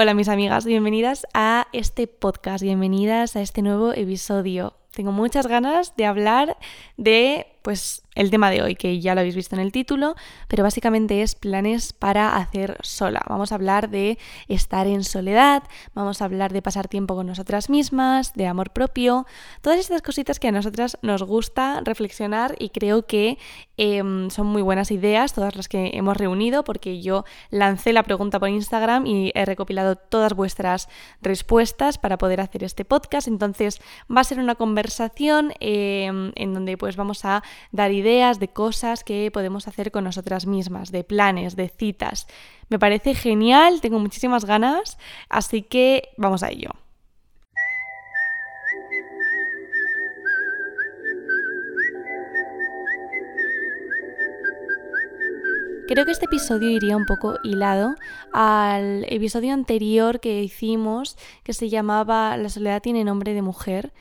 Hola mis amigas, bienvenidas a este podcast, bienvenidas a este nuevo episodio. Tengo muchas ganas de hablar de pues el tema de hoy, que ya lo habéis visto en el título, pero básicamente es planes para hacer sola. Vamos a hablar de estar en soledad, vamos a hablar de pasar tiempo con nosotras mismas, de amor propio, todas estas cositas que a nosotras nos gusta reflexionar y creo que em, son muy buenas ideas, todas las que hemos reunido, porque yo lancé la pregunta por Instagram y he recopilado todas vuestras respuestas para poder hacer este podcast. Entonces va a ser una conversación em, en donde pues vamos a dar ideas de cosas que podemos hacer con nosotras mismas, de planes, de citas. Me parece genial, tengo muchísimas ganas, así que vamos a ello. Creo que este episodio iría un poco hilado al episodio anterior que hicimos que se llamaba La soledad tiene nombre de mujer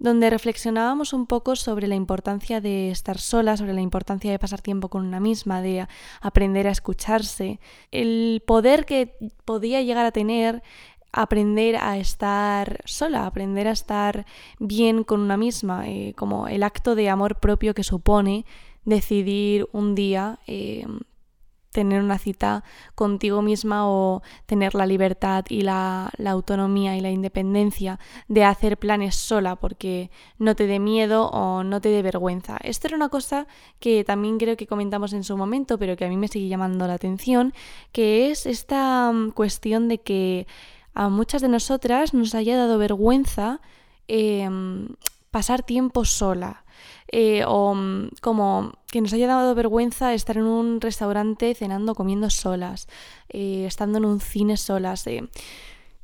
donde reflexionábamos un poco sobre la importancia de estar sola, sobre la importancia de pasar tiempo con una misma, de aprender a escucharse, el poder que podía llegar a tener aprender a estar sola, aprender a estar bien con una misma, eh, como el acto de amor propio que supone decidir un día eh, tener una cita contigo misma o tener la libertad y la, autonomía y la independencia de hacer planes sola porque no te dé miedo o no te dé vergüenza. Esto era una cosa que también creo que comentamos en su momento, pero que a mí me sigue llamando la atención, que es esta mm, cuestión de que a muchas de nosotras nos haya dado vergüenza em, pasar tiempo sola. Eh, o mm, como que nos haya dado vergüenza estar en un restaurante cenando, comiendo solas, eh, estando en un cine solas. Eh.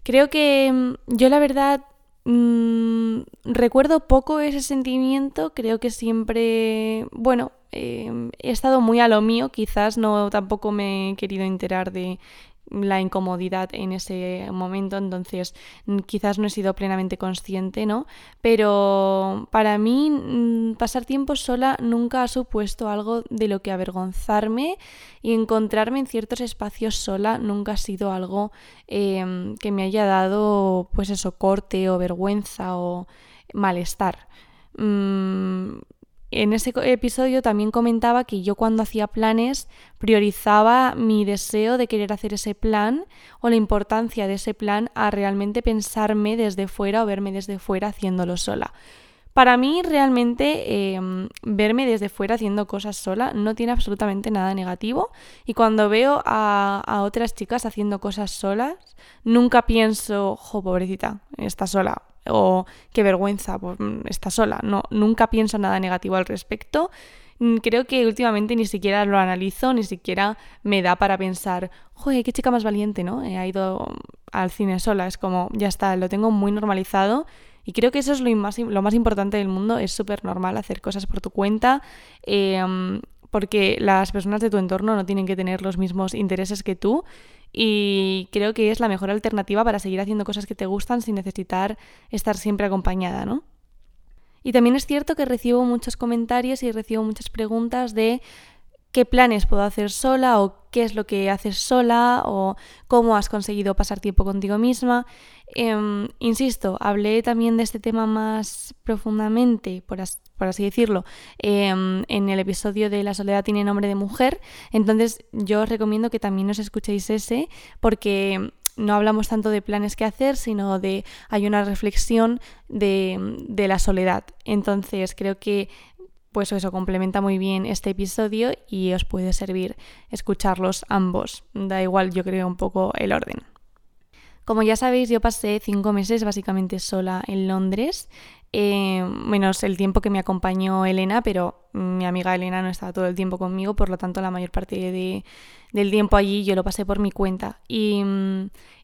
Creo que mm, yo la verdad mm, recuerdo poco ese sentimiento, creo que siempre, bueno, he estado muy a lo mío, quizás no tampoco me he querido enterar de la incomodidad en ese momento, entonces quizás no he sido plenamente consciente, ¿no? Pero para mí pasar tiempo sola nunca ha supuesto algo de lo que avergonzarme y encontrarme en ciertos espacios sola nunca ha sido algo em, que me haya dado pues eso, corte o vergüenza o malestar. Mm, en ese episodio también comentaba que yo cuando hacía planes priorizaba mi deseo de querer hacer ese plan o la importancia de ese plan a realmente pensarme desde fuera o verme desde fuera haciéndolo sola. Para mí realmente em, verme desde fuera haciendo cosas sola no tiene absolutamente nada negativo y cuando veo a, a otras chicas haciendo cosas solas nunca pienso, jo, pobrecita, está sola, o qué vergüenza, pues mm, está sola. No, nunca pienso nada negativo al respecto. Mm, creo que últimamente ni siquiera lo analizo, ni siquiera me da para pensar, joder, qué chica más valiente, ¿no? Ha ido al cine sola. Es como, ya está, lo tengo muy normalizado. Y creo que eso es lo más, lo más importante del mundo. Es súper normal hacer cosas por tu cuenta. Em, porque las personas de tu entorno no tienen que tener los mismos intereses que tú y creo que es la mejor alternativa para seguir haciendo cosas que te gustan sin necesitar estar siempre acompañada, ¿no? Y también es cierto que recibo muchos comentarios y recibo muchas preguntas de qué planes puedo hacer sola o qué es lo que haces sola o cómo has conseguido pasar tiempo contigo misma. Em, insisto, hablé también de este tema más profundamente, por, así decirlo, em, en el episodio de La soledad tiene nombre de mujer. Entonces yo os recomiendo que también os escuchéis ese porque no hablamos tanto de planes que hacer, sino de hay una reflexión de, de, la soledad. Entonces creo que pues eso complementa muy bien este episodio y os puede servir escucharlos ambos. Da igual, yo creo un poco el orden. Como ya sabéis, yo pasé cinco meses básicamente sola en Londres, eh, menos el tiempo que me acompañó Elena, pero mi amiga Elena no estaba todo el tiempo conmigo, por lo tanto la mayor parte de, del tiempo allí yo lo pasé por mi cuenta. Y,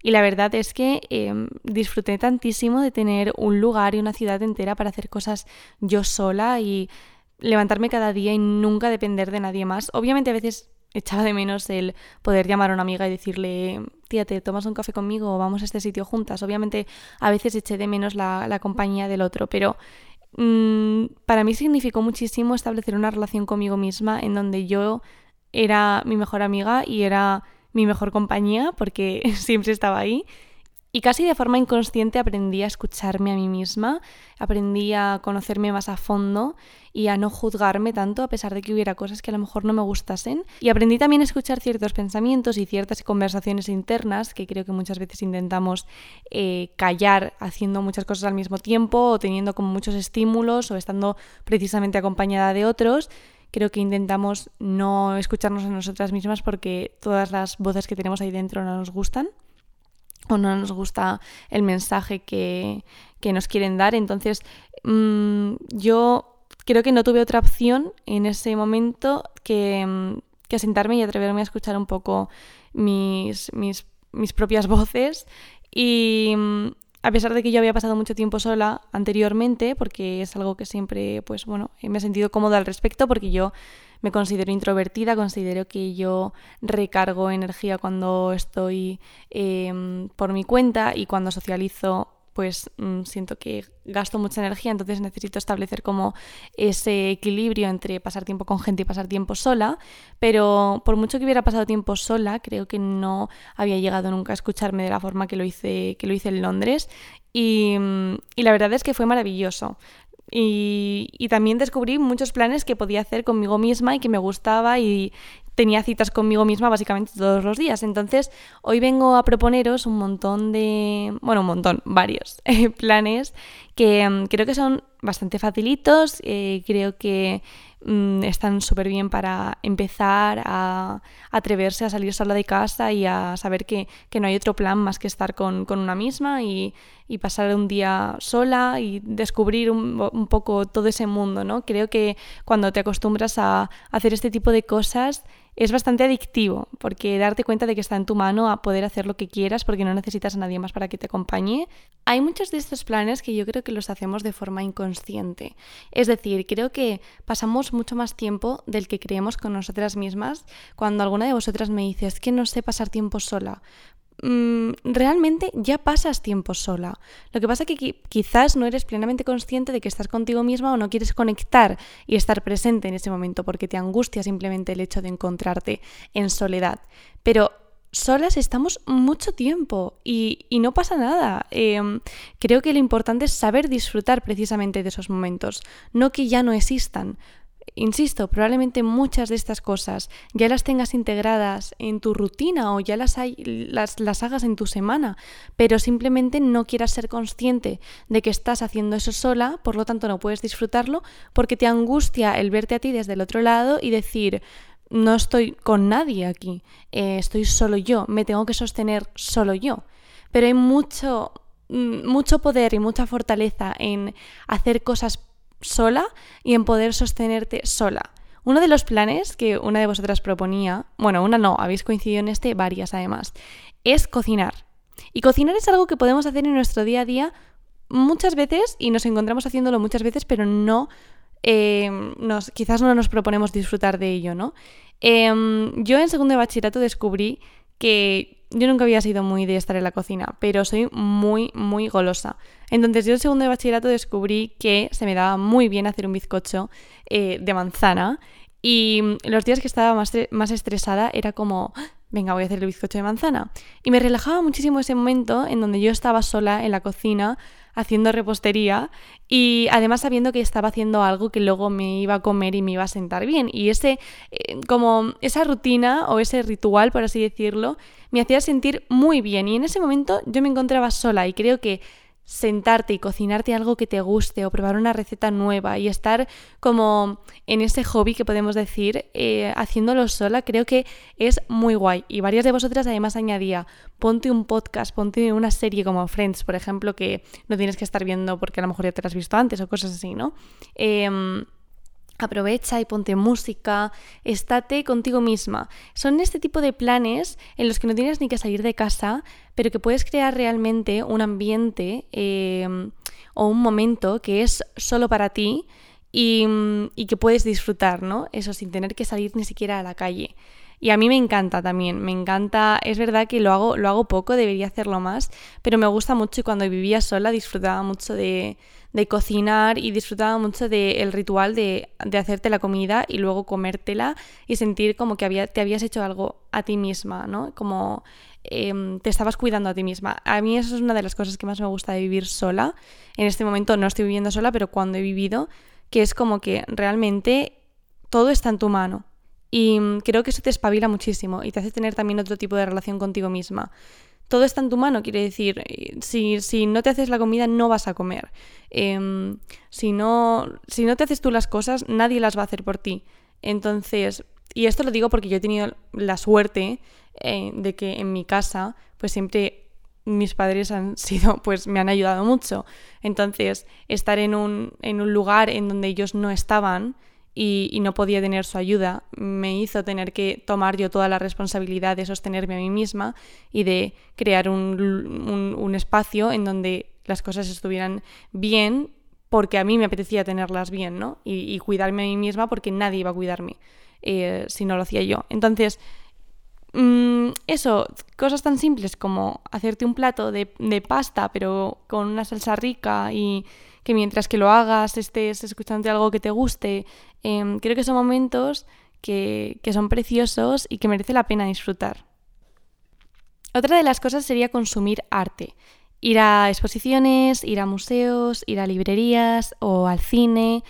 la verdad es que eh, disfruté tantísimo de tener un lugar y una ciudad entera para hacer cosas yo sola y levantarme cada día y nunca depender de nadie más. Obviamente a veces echaba de menos el poder llamar a una amiga y decirle, tía, ¿te tomas un café conmigo o vamos a este sitio juntas? Obviamente a veces eché de menos la, compañía del otro, pero mm, para mí significó muchísimo establecer una relación conmigo misma en donde yo era mi mejor amiga y era mi mejor compañía porque siempre estaba ahí Y casi de forma inconsciente aprendí a escucharme a mí misma, aprendí a conocerme más a fondo y a no juzgarme tanto a pesar de que hubiera cosas que a lo mejor no me gustasen. Y aprendí también a escuchar ciertos pensamientos y ciertas conversaciones internas que creo que muchas veces intentamos eh, callar haciendo muchas cosas al mismo tiempo o teniendo como muchos estímulos o estando precisamente acompañada de otros creo que intentamos no escucharnos a nosotras mismas porque todas las voces que tenemos ahí dentro no nos gustan o no nos gusta el mensaje que, nos quieren dar. Entonces, mm, yo creo que no tuve otra opción en ese momento que, mm, que, sentarme y atreverme a escuchar un poco mis, mis, mis propias voces. Y mm, a pesar de que yo había pasado mucho tiempo sola anteriormente, porque es algo que siempre, pues bueno, me he sentido cómoda al respecto, porque yo me considero introvertida, considero que yo recargo energía cuando estoy em, por mi cuenta y cuando socializo pues mm, siento que gasto mucha energía, entonces necesito establecer como ese equilibrio entre pasar tiempo con gente y pasar tiempo sola, pero por mucho que hubiera pasado tiempo sola, creo que no había llegado nunca a escucharme de la forma que lo hice, que lo hice en Londres y, mm, y la verdad es que fue maravilloso. Y, también descubrí muchos planes que podía hacer conmigo misma y que me gustaba y tenía citas conmigo misma básicamente todos los días. Entonces, hoy vengo a proponeros un montón de, bueno, un montón, varios eh, planes que mm, creo que son bastante facilitos, eh, creo que Mm, están súper bien para empezar a atreverse a salir sola de casa y a saber que, no hay otro plan más que estar con, una misma y, pasar un día sola y descubrir un, un, poco todo ese mundo, ¿no? Creo que cuando te acostumbras a hacer este tipo de cosas es bastante adictivo, porque darte cuenta de que está en tu mano a poder hacer lo que quieras porque no necesitas a nadie más para que te acompañe. Hay muchos de estos planes que yo creo que los hacemos de forma inconsciente. Es decir, creo que pasamos mucho más tiempo del que creemos con nosotras mismas cuando alguna de vosotras me dice es que no sé pasar tiempo sola. Mm, realmente ya pasas tiempo sola. Lo que pasa es que quizás no eres plenamente consciente de que estás contigo misma o no quieres conectar y estar presente en ese momento porque te angustia simplemente el hecho de encontrarte en soledad. Pero solas estamos mucho tiempo y, no pasa nada. Em, creo que lo importante es saber disfrutar precisamente de esos momentos, no que ya no existan. Insisto, probablemente muchas de estas cosas ya las tengas integradas en tu rutina o ya las, hagas en tu semana, pero simplemente no quieras ser consciente de que estás haciendo eso sola, por lo tanto no puedes disfrutarlo porque te angustia el verte a ti desde el otro lado y decir, no estoy con nadie aquí, eh, estoy solo yo, me tengo que sostener solo yo. Pero hay mucho, mm, mucho poder y mucha fortaleza en hacer cosas sola y en poder sostenerte sola. Uno de los planes que una de vosotras proponía, bueno, una no, habéis coincidido en este, varias además, es cocinar. Y cocinar es algo que podemos hacer en nuestro día a día muchas veces y nos encontramos haciéndolo muchas veces, pero no, eh, nos, quizás no nos proponemos disfrutar de ello, ¿no? Em, yo en segundo de bachillerato descubrí que yo nunca había sido muy de estar en la cocina, pero soy muy, muy golosa. Entonces yo en segundo de bachillerato descubrí que se me daba muy bien hacer un bizcocho eh, de manzana y los días que estaba más, más estresada era como, venga, voy a hacer el bizcocho de manzana. Y me relajaba muchísimo ese momento en donde yo estaba sola en la cocina haciendo repostería y además sabiendo que estaba haciendo algo que luego me iba a comer y me iba a sentar bien. Y ese, eh, como esa rutina o ese ritual, por así decirlo, me hacía sentir muy bien. Y en ese momento yo me encontraba sola y creo que sentarte y cocinarte algo que te guste o probar una receta nueva y estar como en ese hobby que podemos decir, eh, haciéndolo sola, creo que es muy guay. Y varias de vosotras además añadía, ponte un podcast, ponte una serie como Friends, por ejemplo, que no tienes que estar viendo porque a lo mejor ya te la has visto antes o cosas así, ¿no? Em, Aprovecha y ponte música, estate contigo misma. Son este tipo de planes en los que no tienes ni que salir de casa, pero que puedes crear realmente un ambiente em, o un momento que es solo para ti y, y, que puedes disfrutar, ¿no? Eso sin tener que salir ni siquiera a la calle. Y a mí me encanta también, me encanta, es verdad que lo hago, lo hago poco, debería hacerlo más, pero me gusta mucho y cuando vivía sola disfrutaba mucho de, de cocinar y disfrutaba mucho del ritual de, de, hacerte la comida y luego comértela y sentir como que había, te habías hecho algo a ti misma, ¿no? Como em, te estabas cuidando a ti misma. A mí eso es una de las cosas que más me gusta de vivir sola. En este momento no estoy viviendo sola, pero cuando he vivido, que es como que realmente todo está en tu mano. Y mm, creo que eso te espabila muchísimo y te hace tener también otro tipo de relación contigo misma. Todo está en tu mano, quiere decir, eh, si, si no te haces la comida no vas a comer. Em, si, no, si no te haces tú las cosas, nadie las va a hacer por ti. Entonces, y esto lo digo porque yo he tenido la suerte eh, de que en mi casa, pues siempre mis padres han sido, pues me han ayudado mucho. Entonces, estar en un, en un lugar en donde ellos no estaban y, no podía tener su ayuda, me hizo tener que tomar yo toda la responsabilidad de sostenerme a mí misma y de crear un, un, espacio en donde las cosas estuvieran bien porque a mí me apetecía tenerlas bien, ¿no? Y, cuidarme a mí misma porque nadie iba a cuidarme eh, si no lo hacía yo. Entonces, mm, eso, cosas tan simples como hacerte un plato de, de pasta pero con una salsa rica y que mientras que lo hagas estés escuchando algo que te guste. Em, creo que son momentos que, que son preciosos y que merece la pena disfrutar. Otra de las cosas sería consumir arte. Ir a exposiciones, ir a museos, ir a librerías o al cine.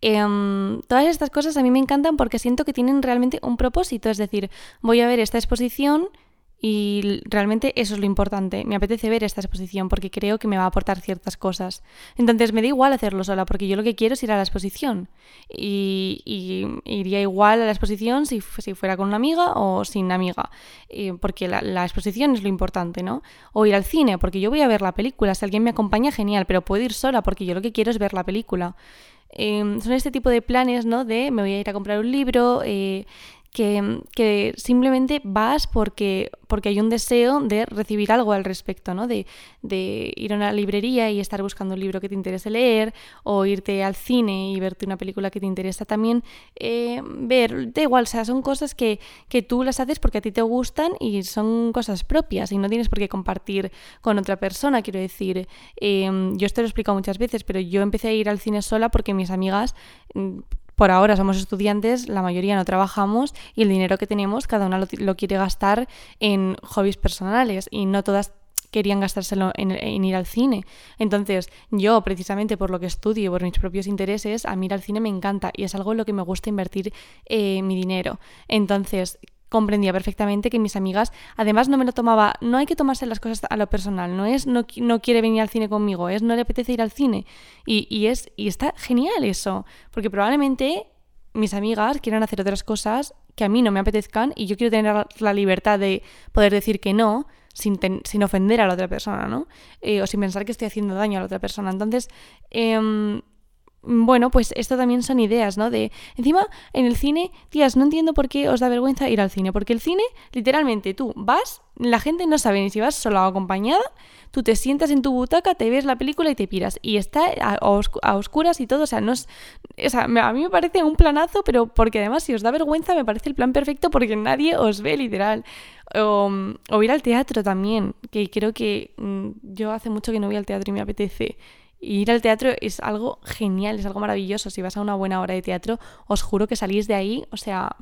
Em, todas estas cosas a mí me encantan porque siento que tienen realmente un propósito. Es decir, voy a ver esta exposición y realmente eso es lo importante. Me apetece ver esta exposición porque creo que me va a aportar ciertas cosas. Entonces me da igual hacerlo sola porque yo lo que quiero es ir a la exposición. Y, iría igual a la exposición si, fuera con una amiga o sin amiga. porque la, exposición es lo importante, ¿no? O ir al cine porque yo voy a ver la película. Si alguien me acompaña, genial. Pero puedo ir sola porque yo lo que quiero es ver la película. Em, son este tipo de planes, ¿no? De me voy a ir a comprar un libro. Eh, que, simplemente vas porque, porque hay un deseo de recibir algo al respecto, ¿no? De, ir a una librería y estar buscando un libro que te interese leer, o irte al cine y verte una película que te interesa también eh, ver. Da igual, o sea, son cosas que, tú las haces porque a ti te gustan y son cosas propias y no tienes por qué compartir con otra persona. Quiero decir, em, yo esto lo he explicado muchas veces, pero yo empecé a ir al cine sola porque mis amigas mm, por ahora somos estudiantes, la mayoría no trabajamos y el dinero que tenemos cada una lo, quiere gastar en hobbies personales y no todas querían gastárselo en, ir al cine. Entonces, yo, precisamente por lo que estudio por mis propios intereses, a mí ir al cine me encanta y es algo en lo que me gusta invertir eh, mi dinero. Entonces, comprendía perfectamente que mis amigas, además no me lo tomaba, no hay que tomarse las cosas a lo personal, no es no, no quiere venir al cine conmigo, es no le apetece ir al cine. Y, y, es, y está genial eso, porque probablemente mis amigas quieran hacer otras cosas que a mí no me apetezcan y yo quiero tener la libertad de poder decir que no sin, sin ofender a la otra persona, ¿no? Eh, o sin pensar que estoy haciendo daño a la otra persona. Entonces, eh, bueno, pues esto también son ideas, ¿no? De, encima, en el cine, tías, no entiendo por qué os da vergüenza ir al cine, porque el cine, literalmente, tú vas, la gente no sabe ni si vas sola o acompañada, tú te sientas en tu butaca, te ves la película y te piras, y está a, oscuras y todo, o sea, no es, o sea, a mí me parece un planazo, pero porque además si os da vergüenza me parece el plan perfecto porque nadie os ve, literal. O, o ir al teatro también, que creo que mm, yo hace mucho que no voy al teatro y me apetece ir al teatro es algo genial, es algo maravilloso. Si vas a una buena hora de teatro, os juro que salís de ahí, o sea,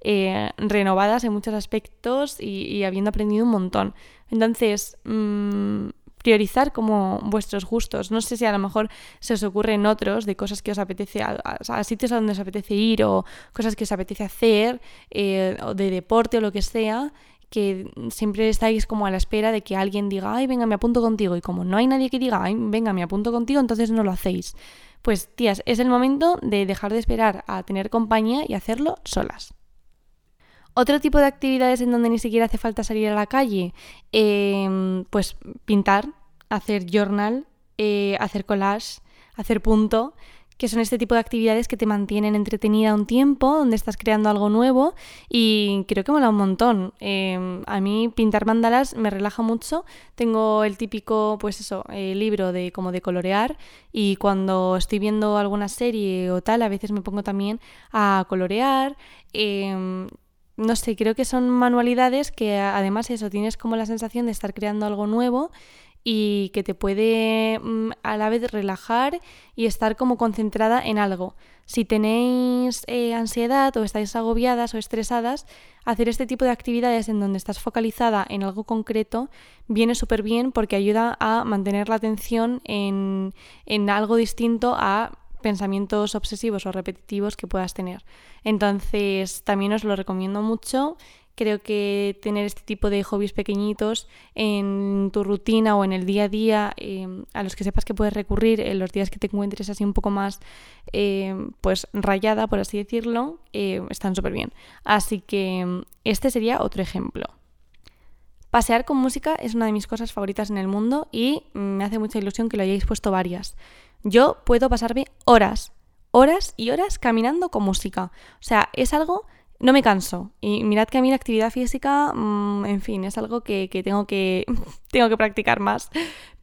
eh, renovadas en muchos aspectos y, habiendo aprendido un montón. Entonces, mm, priorizar como vuestros gustos. No sé si a lo mejor se os ocurren otros de cosas que os apetece, a, sitios a donde os apetece ir o cosas que os apetece hacer, eh, o de deporte o lo que sea que siempre estáis como a la espera de que alguien diga, ay, venga, me apunto contigo. Y como no hay nadie que diga, ay, venga, me apunto contigo, entonces no lo hacéis. Pues, tías, es el momento de dejar de esperar a tener compañía y hacerlo solas. Otro tipo de actividades en donde ni siquiera hace falta salir a la calle, em, pues pintar, hacer journal, eh, hacer collage, hacer punto, que son este tipo de actividades que te mantienen entretenida un tiempo, donde estás creando algo nuevo y creo que mola un montón. Em, a mí pintar mandalas me relaja mucho. Tengo el típico, pues eso, eh, libro de como de colorear y cuando estoy viendo alguna serie o tal, a veces me pongo también a colorear. Em, no sé, creo que son manualidades que además eso, tienes como la sensación de estar creando algo nuevo y que te puede mm, a la vez relajar y estar como concentrada en algo. Si tenéis eh, ansiedad o estáis agobiadas o estresadas, hacer este tipo de actividades en donde estás focalizada en algo concreto viene súper bien porque ayuda a mantener la atención en, en algo distinto a pensamientos obsesivos o repetitivos que puedas tener. Entonces, también os lo recomiendo mucho Creo que tener este tipo de hobbies pequeñitos en tu rutina o en el día a día, em, a los que sepas que puedes recurrir en los días que te encuentres así un poco más em, pues rayada, por así decirlo, em, están súper bien. Así que este sería otro ejemplo. Pasear con música es una de mis cosas favoritas en el mundo y me hace mucha ilusión que lo hayáis puesto varias. Yo puedo pasarme horas, horas y horas caminando con música. O sea, es algo no me canso. Y mirad que a mí la actividad física, mm, en fin, es algo que, tengo, que tengo que practicar más.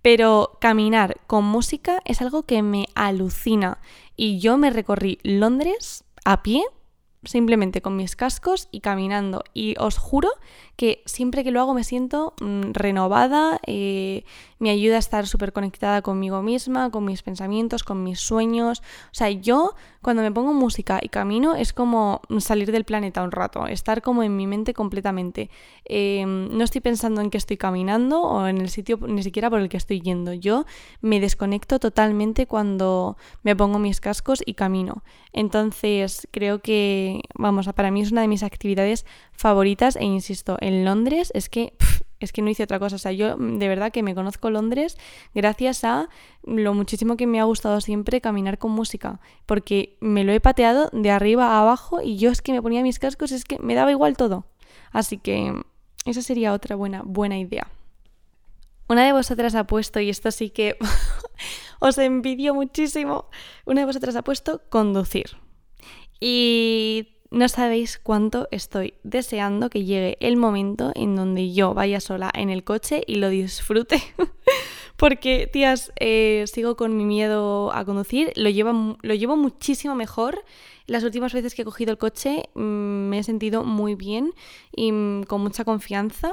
Pero caminar con música es algo que me alucina. Y yo me recorrí Londres a pie simplemente con mis cascos y caminando. Y os juro que siempre que lo hago me siento mm, renovada, eh, me ayuda a estar súper conectada conmigo misma, con mis pensamientos, con mis sueños. O sea, yo cuando me pongo música y camino es como salir del planeta un rato, estar como en mi mente completamente. Em, no estoy pensando en que estoy caminando o en el sitio ni siquiera por el que estoy yendo. Yo me desconecto totalmente cuando me pongo mis cascos y camino. Entonces creo que, vamos, para mí es una de mis actividades favoritas e insisto, en Londres es que es que no hice otra cosa. O sea, yo mm, de verdad que me conozco Londres gracias a lo muchísimo que me ha gustado siempre caminar con música. Porque me lo he pateado de arriba a abajo y yo es que me ponía mis cascos, es que me daba igual todo. Así que mm, esa sería otra buena, buena idea. Una de vosotras ha puesto, y esto sí que os envidio muchísimo, una de vosotras ha puesto conducir. Y no sabéis cuánto estoy deseando que llegue el momento en donde yo vaya sola en el coche y lo disfrute. Porque, tías, eh, sigo con mi miedo a conducir, lo llevo, lo llevo muchísimo mejor. Las últimas veces que he cogido el coche mm, me he sentido muy bien y mm, con mucha confianza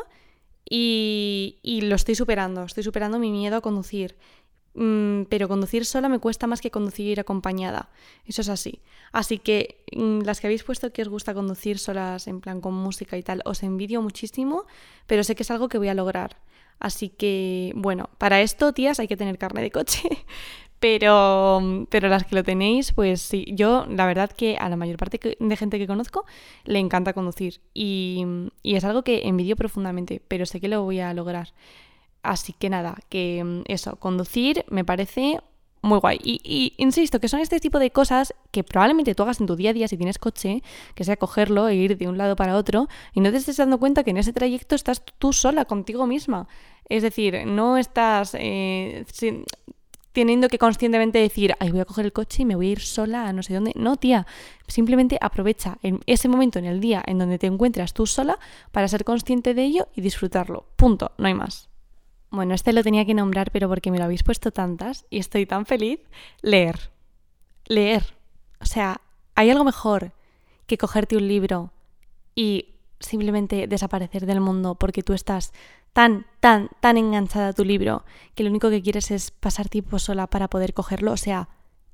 y, y lo estoy superando, estoy superando mi miedo a conducir. Mm, pero conducir sola me cuesta más que conducir acompañada. Eso es así. Así que mm, las que habéis puesto que os gusta conducir solas en plan con música y tal, os envidio muchísimo, pero sé que es algo que voy a lograr. Así que, bueno, para esto, tías, hay que tener carne de coche. pero, pero las que lo tenéis, pues sí, yo la verdad que a la mayor parte de gente que conozco le encanta conducir. Y, y es algo que envidio profundamente, pero sé que lo voy a lograr. Así que nada, que mm, eso, conducir me parece muy guay. Y, insisto, que son este tipo de cosas que probablemente tú hagas en tu día a día si tienes coche, que sea cogerlo e ir de un lado para otro, y no te estés dando cuenta que en ese trayecto estás tú sola contigo misma. Es decir, no estás eh, teniendo que conscientemente decir, ay, voy a coger el coche y me voy a ir sola a no sé dónde. No, tía, simplemente aprovecha en ese momento en el día en donde te encuentras tú sola para ser consciente de ello y disfrutarlo. Punto, no hay más. Bueno, este lo tenía que nombrar, pero porque me lo habéis puesto tantas y estoy tan feliz. Leer. Leer. O sea, ¿hay algo mejor que cogerte un libro y simplemente desaparecer del mundo porque tú estás tan, tan, tan enganchada a tu libro que lo único que quieres es pasar tiempo sola para poder cogerlo? O sea,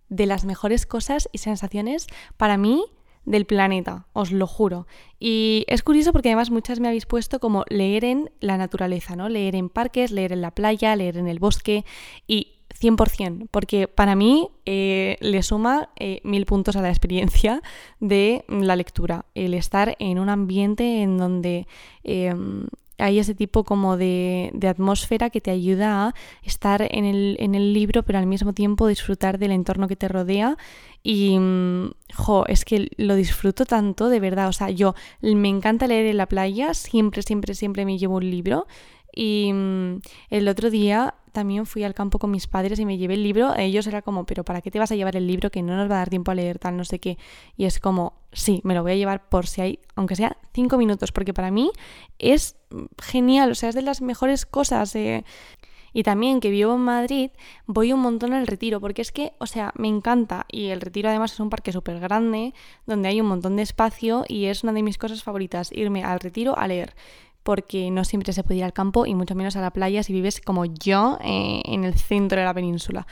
de las mejores cosas y sensaciones para mí del planeta, os lo juro. Y es curioso porque además muchas me habéis puesto como leer en la naturaleza, ¿no? Leer en parques, leer en la playa, leer en el bosque y 100%, porque para mí eh, le suma eh, mil puntos a la experiencia de la lectura, el estar en un ambiente en donde em, hay ese tipo como de, atmósfera que te ayuda a estar en el, en el, libro, pero al mismo tiempo disfrutar del entorno que te rodea. Y, mm, jo, es que lo disfruto tanto, de verdad. O sea, yo me encanta leer en la playa, siempre, siempre, siempre me llevo un libro. Y mm, el otro día también fui al campo con mis padres y me llevé el libro. Ellos era como, pero ¿para qué te vas a llevar el libro que no nos va a dar tiempo a leer tal, no sé qué? Y es como, sí, me lo voy a llevar por si hay, aunque sea cinco minutos, porque para mí es genial, o sea, es de las mejores cosas. Eh. Y también que vivo en Madrid, voy un montón al retiro, porque es que, o sea, me encanta. Y el retiro además es un parque súper grande, donde hay un montón de espacio y es una de mis cosas favoritas, irme al retiro a leer porque no siempre se puede ir al campo y mucho menos a la playa si vives como yo eh, en el centro de la península.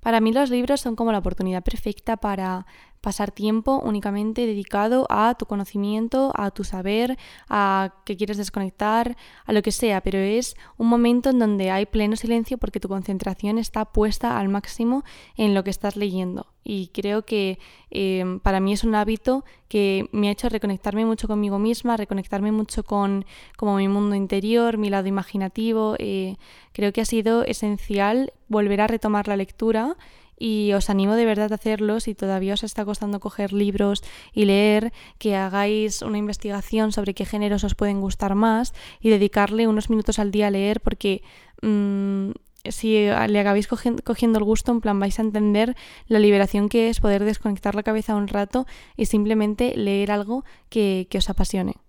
Para mí los libros son como la oportunidad perfecta para pasar tiempo únicamente dedicado a tu conocimiento, a tu saber, a que quieres desconectar, a lo que sea, pero es un momento en donde hay pleno silencio porque tu concentración está puesta al máximo en lo que estás leyendo. Y creo que em, para mí es un hábito que me ha hecho reconectarme mucho conmigo misma, reconectarme mucho con como mi mundo interior, mi lado imaginativo. Eh, creo que ha sido esencial volver a retomar la lectura y os animo de verdad a hacerlo si todavía os está costando coger libros y leer, que hagáis una investigación sobre qué géneros os pueden gustar más y dedicarle unos minutos al día a leer porque mm, si le acabáis cogiendo el gusto, en plan vais a entender la liberación que es poder desconectar la cabeza un rato y simplemente leer algo que os apasione.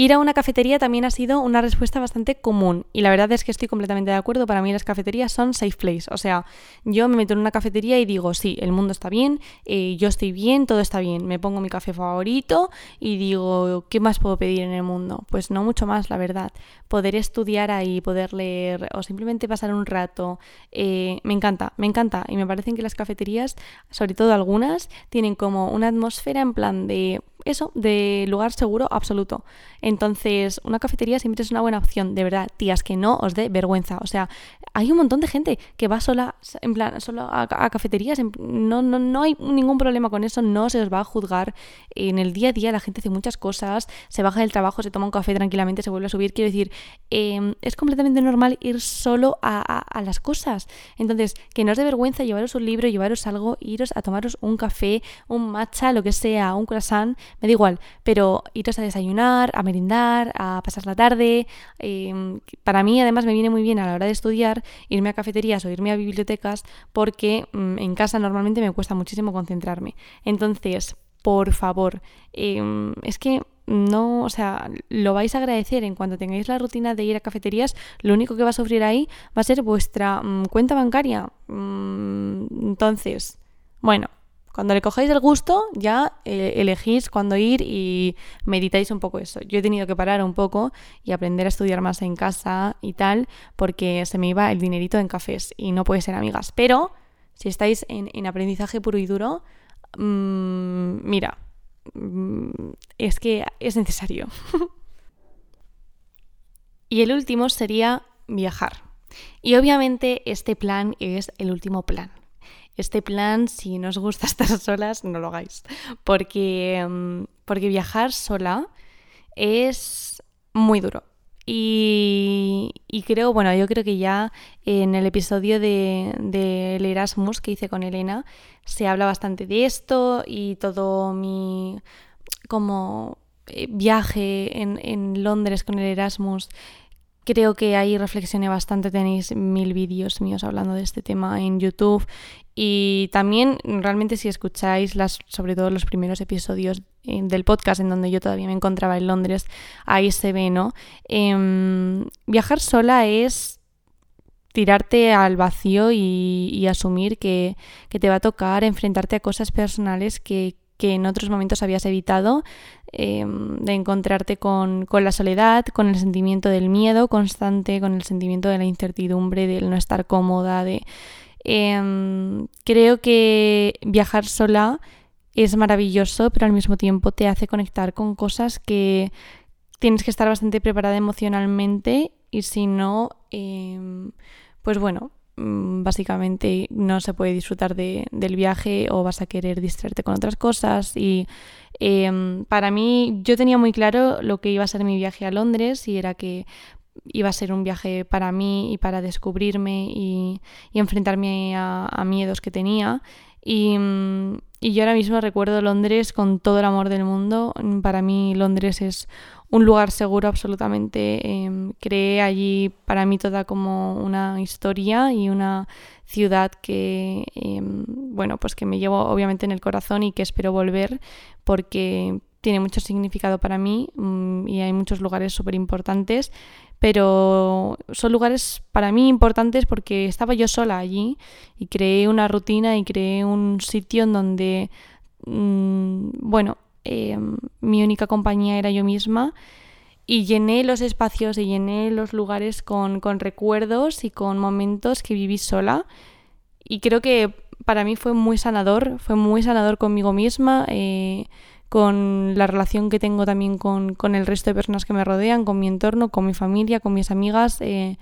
Ir a una cafetería también ha sido una respuesta bastante común y la verdad es que estoy completamente de acuerdo. Para mí las cafeterías son safe place. O sea, yo me meto en una cafetería y digo, sí, el mundo está bien, eh, yo estoy bien, todo está bien. Me pongo mi café favorito y digo, ¿qué más puedo pedir en el mundo? Pues no mucho más, la verdad. Poder estudiar ahí, poder leer o simplemente pasar un rato, eh, me encanta, me encanta. Y me parecen que las cafeterías, sobre todo algunas, tienen como una atmósfera en plan de eso, de lugar seguro absoluto. Entonces, una cafetería siempre es una buena opción, de verdad, tías, que no os dé vergüenza. O sea, hay un montón de gente que va sola, en plan, solo a, cafeterías, no, no, no hay ningún problema con eso, no se os va a juzgar. En el día a día la gente hace muchas cosas, se baja del trabajo, se toma un café tranquilamente, se vuelve a subir. Quiero decir, em, es completamente normal ir solo a, a, las cosas. Entonces, que no os dé vergüenza llevaros un libro, llevaros algo, iros a tomaros un café, un matcha, lo que sea, un croissant me da igual, pero iros a desayunar, a merendar, a pasar la tarde. Em, para mí además me viene muy bien a la hora de estudiar irme a cafeterías o irme a bibliotecas porque mm, en casa normalmente me cuesta muchísimo concentrarme. Entonces, por favor, em, es que no, o sea, lo vais a agradecer en cuanto tengáis la rutina de ir a cafeterías, lo único que va a sufrir ahí va a ser vuestra mm, cuenta bancaria. Mm, entonces, bueno, cuando le cojáis el gusto, ya eh, elegís cuándo ir y meditáis un poco eso. Yo he tenido que parar un poco y aprender a estudiar más en casa y tal, porque se me iba el dinerito en cafés y no puede ser amigas. Pero si estáis en, aprendizaje puro y duro, mmm, mira, mm, es que es necesario. y el último sería viajar. Y obviamente este plan es el último plan este plan, si no os gusta estar solas, no lo hagáis. Porque, mm, porque viajar sola es muy duro. Y, creo, bueno, yo creo que ya en el episodio de, de Erasmus que hice con Elena se habla bastante de esto y todo mi como eh, viaje en, en Londres con el Erasmus Creo que ahí reflexioné bastante, tenéis mil vídeos míos hablando de este tema en YouTube y también realmente si escucháis las, sobre todo los primeros episodios eh, del podcast en donde yo todavía me encontraba en Londres, ahí se ve, ¿no? Em, viajar sola es tirarte al vacío y, asumir que, que, te va a tocar enfrentarte a cosas personales que, que en otros momentos habías evitado, em, de encontrarte con, la soledad, con el sentimiento del miedo constante, con el sentimiento de la incertidumbre, del no estar cómoda, de... Em, creo que viajar sola es maravilloso, pero al mismo tiempo te hace conectar con cosas que tienes que estar bastante preparada emocionalmente y si no, em, pues bueno, básicamente no se puede disfrutar de, del viaje o vas a querer distraerte con otras cosas. Y em, para mí yo tenía muy claro lo que iba a ser mi viaje a Londres y era que iba a ser un viaje para mí y para descubrirme y, enfrentarme a, miedos que tenía. Y, mm, y yo ahora mismo recuerdo Londres con todo el amor del mundo. Para mí Londres es un lugar seguro absolutamente. Eh, creé allí para mí toda como una historia y una ciudad que, em, bueno, pues que me llevo obviamente en el corazón y que espero volver porque tiene mucho significado para mí mm, y hay muchos lugares súper importantes, pero son lugares para mí importantes porque estaba yo sola allí y creé una rutina y creé un sitio en donde, mm, bueno, em, mi única compañía era yo misma y llené los espacios y llené los lugares con, con recuerdos y con momentos que viví sola. Y creo que para mí fue muy sanador, fue muy sanador conmigo misma, eh, con la relación que tengo también con, con, el resto de personas que me rodean, con mi entorno, con mi familia, con mis amigas. Eh,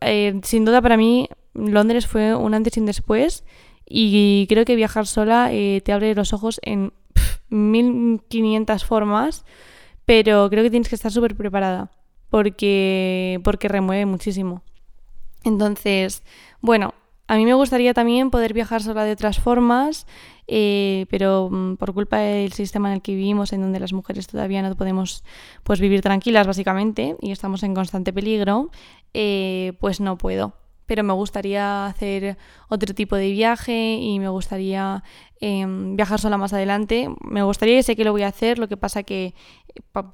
eh, sin duda para mí Londres fue un antes y un después y creo que viajar sola te abre los ojos en 1500 formas, pero creo que tienes que estar súper preparada porque, porque remueve muchísimo. Entonces, bueno, a mí me gustaría también poder viajar sola de otras formas, eh, pero mm, por culpa del sistema en el que vivimos, en donde las mujeres todavía no podemos pues, vivir tranquilas básicamente y estamos en constante peligro, eh, pues no puedo pero me gustaría hacer otro tipo de viaje y me gustaría em, viajar sola más adelante. Me gustaría y sé que lo voy a hacer, lo que pasa que,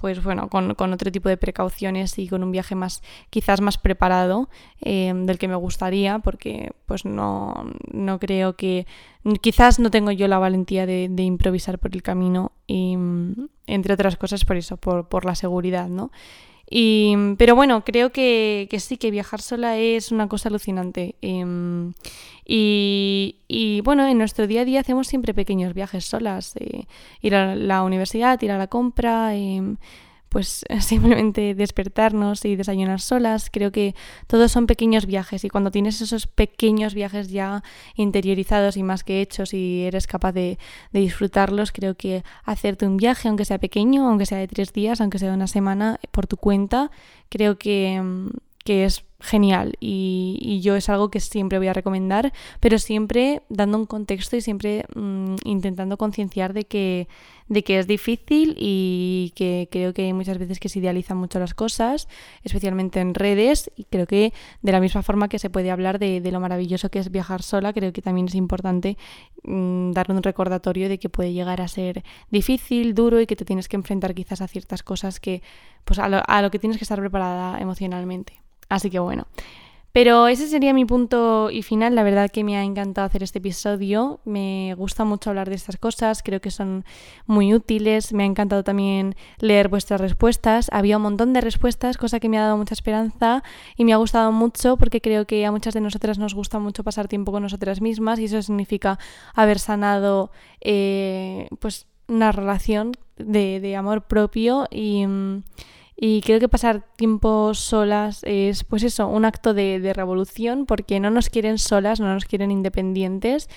pues bueno, con, otro tipo de precauciones y con un viaje más, quizás más preparado em, del que me gustaría, porque pues no, no creo que, quizás no tengo yo la valentía de, de improvisar por el camino y entre otras cosas por eso, por, por la seguridad, ¿no? Y, pero bueno, creo que, que, sí, que viajar sola es una cosa alucinante. Em, y, y, bueno, en nuestro día a día hacemos siempre pequeños viajes solas. Eh, ir a la universidad, ir a la compra. Eh, pues simplemente despertarnos y desayunar solas. Creo que todos son pequeños viajes y cuando tienes esos pequeños viajes ya interiorizados y más que hechos y eres capaz de, disfrutarlos, creo que hacerte un viaje, aunque sea pequeño, aunque sea de tres días, aunque sea de una semana, por tu cuenta, creo que, que es genial y, yo es algo que siempre voy a recomendar, pero siempre dando un contexto y siempre mm, intentando concienciar de que, de que es difícil y que creo que muchas veces que se idealizan mucho las cosas, especialmente en redes, y creo que de la misma forma que se puede hablar de, lo maravilloso que es viajar sola, creo que también es importante mm, dar un recordatorio de que puede llegar a ser difícil, duro y que te tienes que enfrentar quizás a ciertas cosas que, pues a lo, a lo que tienes que estar preparada emocionalmente. Así que bueno. Pero ese sería mi punto y final. La verdad que me ha encantado hacer este episodio. Me gusta mucho hablar de estas cosas. Creo que son muy útiles. Me ha encantado también leer vuestras respuestas. Había un montón de respuestas, cosa que me ha dado mucha esperanza y me ha gustado mucho porque creo que a muchas de nosotras nos gusta mucho pasar tiempo con nosotras mismas y eso significa haber sanado eh, pues una relación de, amor propio y... Mm, y creo que pasar tiempo solas es, pues eso, un acto de, de revolución porque no nos quieren solas, no nos quieren independientes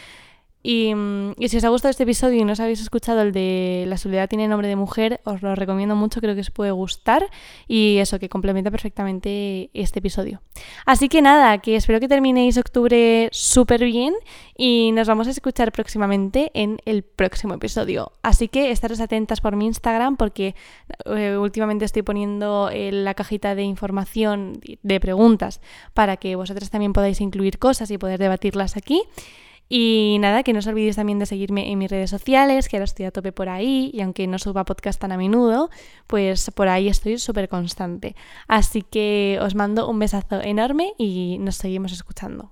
Y, si os ha gustado este episodio y no os habéis escuchado el de La soledad tiene nombre de mujer, os lo recomiendo mucho, creo que os puede gustar y eso, que complementa perfectamente este episodio. Así que nada, que espero que terminéis octubre súper bien y nos vamos a escuchar próximamente en el próximo episodio. Así que estaros atentas por mi Instagram porque eh, últimamente estoy poniendo la cajita de información, de preguntas, para que vosotras también podáis incluir cosas y poder debatirlas aquí. Y nada, que no os olvidéis también de seguirme en mis redes sociales, que ahora estoy a tope por ahí, y aunque no suba podcast tan a menudo, pues por ahí estoy súper constante. Así que os mando un besazo enorme y nos seguimos escuchando.